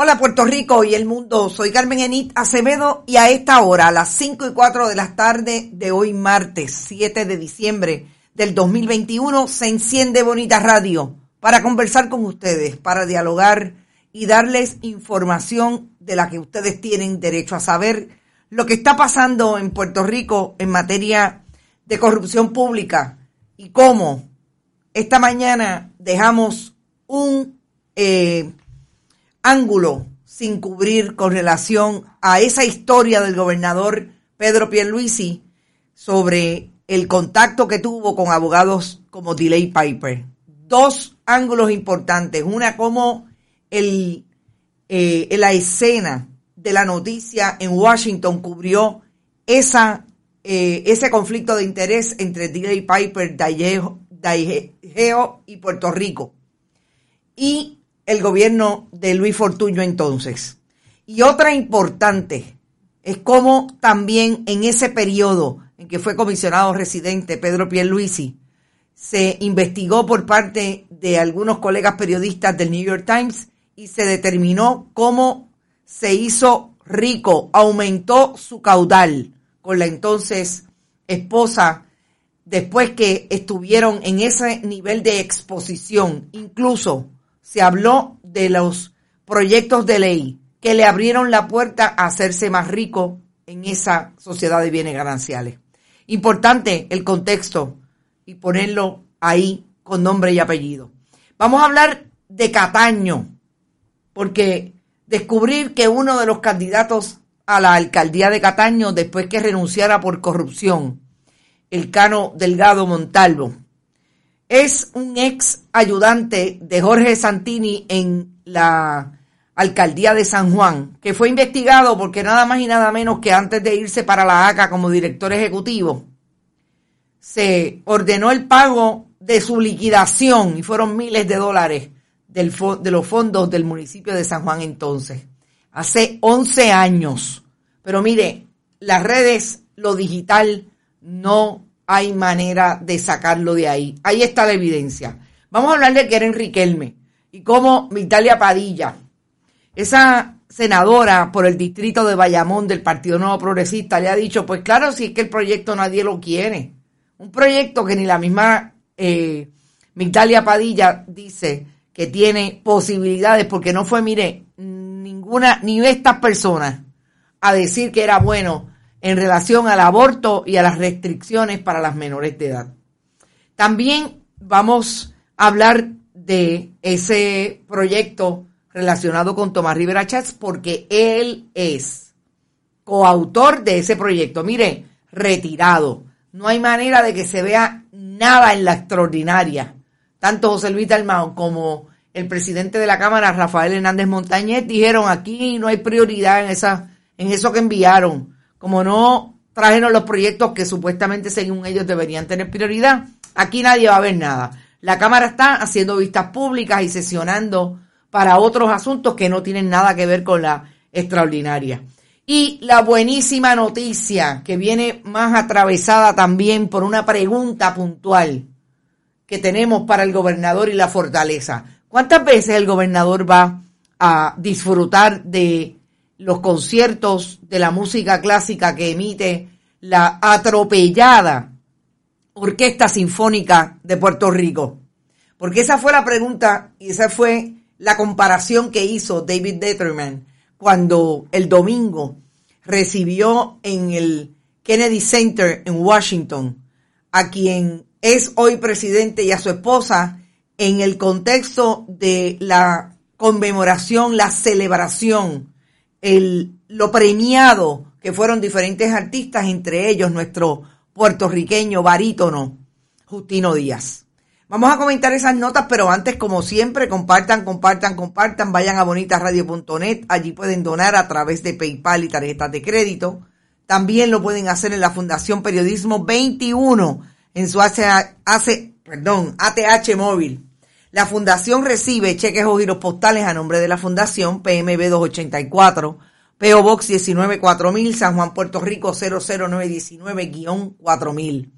Hola Puerto Rico y el mundo, soy Carmen Enit Acevedo y a esta hora, a las 5 y 4 de la tarde de hoy martes 7 de diciembre del 2021, se enciende Bonita Radio para conversar con ustedes, para dialogar y darles información de la que ustedes tienen derecho a saber, lo que está pasando en Puerto Rico en materia de corrupción pública y cómo. Esta mañana dejamos un... Eh, ángulo sin cubrir con relación a esa historia del gobernador Pedro Pierluisi sobre el contacto que tuvo con abogados como Delay Piper. Dos ángulos importantes. Una como el, eh, la escena de la noticia en Washington cubrió esa, eh, ese conflicto de interés entre Delay Piper, Daigeo y Puerto Rico. Y el gobierno de Luis Fortuño entonces. Y otra importante es cómo también en ese periodo en que fue comisionado residente Pedro Pierluisi, se investigó por parte de algunos colegas periodistas del New York Times y se determinó cómo se hizo rico, aumentó su caudal con la entonces esposa después que estuvieron en ese nivel de exposición, incluso se habló de los proyectos de ley que le abrieron la puerta a hacerse más rico en esa sociedad de bienes gananciales. Importante el contexto y ponerlo ahí con nombre y apellido. Vamos a hablar de Cataño, porque descubrir que uno de los candidatos a la alcaldía de Cataño, después que renunciara por corrupción, el Cano Delgado Montalvo, es un ex ayudante de Jorge Santini en la alcaldía de San Juan, que fue investigado porque nada más y nada menos que antes de irse para la ACA como director ejecutivo, se ordenó el pago de su liquidación y fueron miles de dólares del, de los fondos del municipio de San Juan entonces, hace 11 años. Pero mire, las redes, lo digital no hay manera de sacarlo de ahí. Ahí está la evidencia. Vamos a hablar de Keren Riquelme y cómo Vitalia Padilla, esa senadora por el distrito de Bayamón del Partido Nuevo Progresista, le ha dicho, pues claro, si es que el proyecto nadie lo quiere. Un proyecto que ni la misma eh, Padilla dice que tiene posibilidades, porque no fue, mire, ninguna, ni estas personas a decir que era bueno en relación al aborto y a las restricciones para las menores de edad. También vamos a hablar de ese proyecto relacionado con Tomás Rivera Chats porque él es coautor de ese proyecto. Mire, retirado. No hay manera de que se vea nada en la extraordinaria. Tanto José Luis Dalmao como el presidente de la Cámara, Rafael Hernández Montañez, dijeron aquí no hay prioridad en, esa, en eso que enviaron como no trajeron los proyectos que supuestamente según ellos deberían tener prioridad, aquí nadie va a ver nada. La Cámara está haciendo vistas públicas y sesionando para otros asuntos que no tienen nada que ver con la extraordinaria. Y la buenísima noticia que viene más atravesada también por una pregunta puntual que tenemos para el gobernador y la fortaleza. ¿Cuántas veces el gobernador va a disfrutar de los conciertos de la música clásica que emite la atropellada Orquesta Sinfónica de Puerto Rico? Porque esa fue la pregunta y esa fue la comparación que hizo David Detterman cuando el domingo recibió en el Kennedy Center en Washington a quien es hoy presidente y a su esposa en el contexto de la conmemoración, la celebración, el, lo premiado que fueron diferentes artistas, entre ellos nuestro puertorriqueño barítono Justino Díaz. Vamos a comentar esas notas, pero antes, como siempre, compartan, compartan, compartan, vayan a bonitasradio.net, allí pueden donar a través de PayPal y tarjetas de crédito. También lo pueden hacer en la Fundación Periodismo 21, en su perdón, ATH móvil. La fundación recibe cheques o giros postales a nombre de la fundación PMB 284, PO Box 194000, San Juan, Puerto Rico 00919-4000.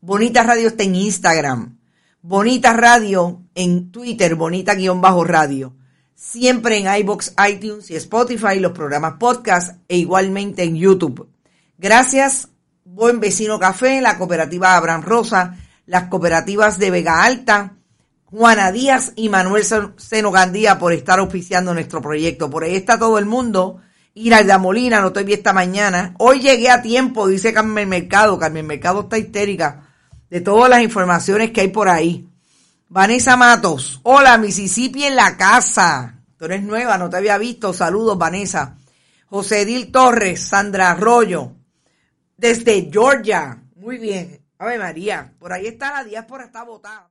Bonita Radio está en Instagram. Bonita Radio en Twitter, bonita-radio. Siempre en iBox, iTunes y Spotify, los programas podcast e igualmente en YouTube. Gracias, Buen Vecino Café, la cooperativa Abraham Rosa, las cooperativas de Vega Alta, Juana Díaz y Manuel Seno Gandía por estar auspiciando nuestro proyecto. Por ahí está todo el mundo. Iralda Molina, no vi esta mañana. Hoy llegué a tiempo, dice Carmen Mercado. Carmen Mercado está histérica de todas las informaciones que hay por ahí. Vanessa Matos, hola, Mississippi en la casa. Tú eres nueva, no te había visto. Saludos, Vanessa. José Edil Torres, Sandra Arroyo, desde Georgia. Muy bien. Ave María, por ahí está la diáspora, está votada.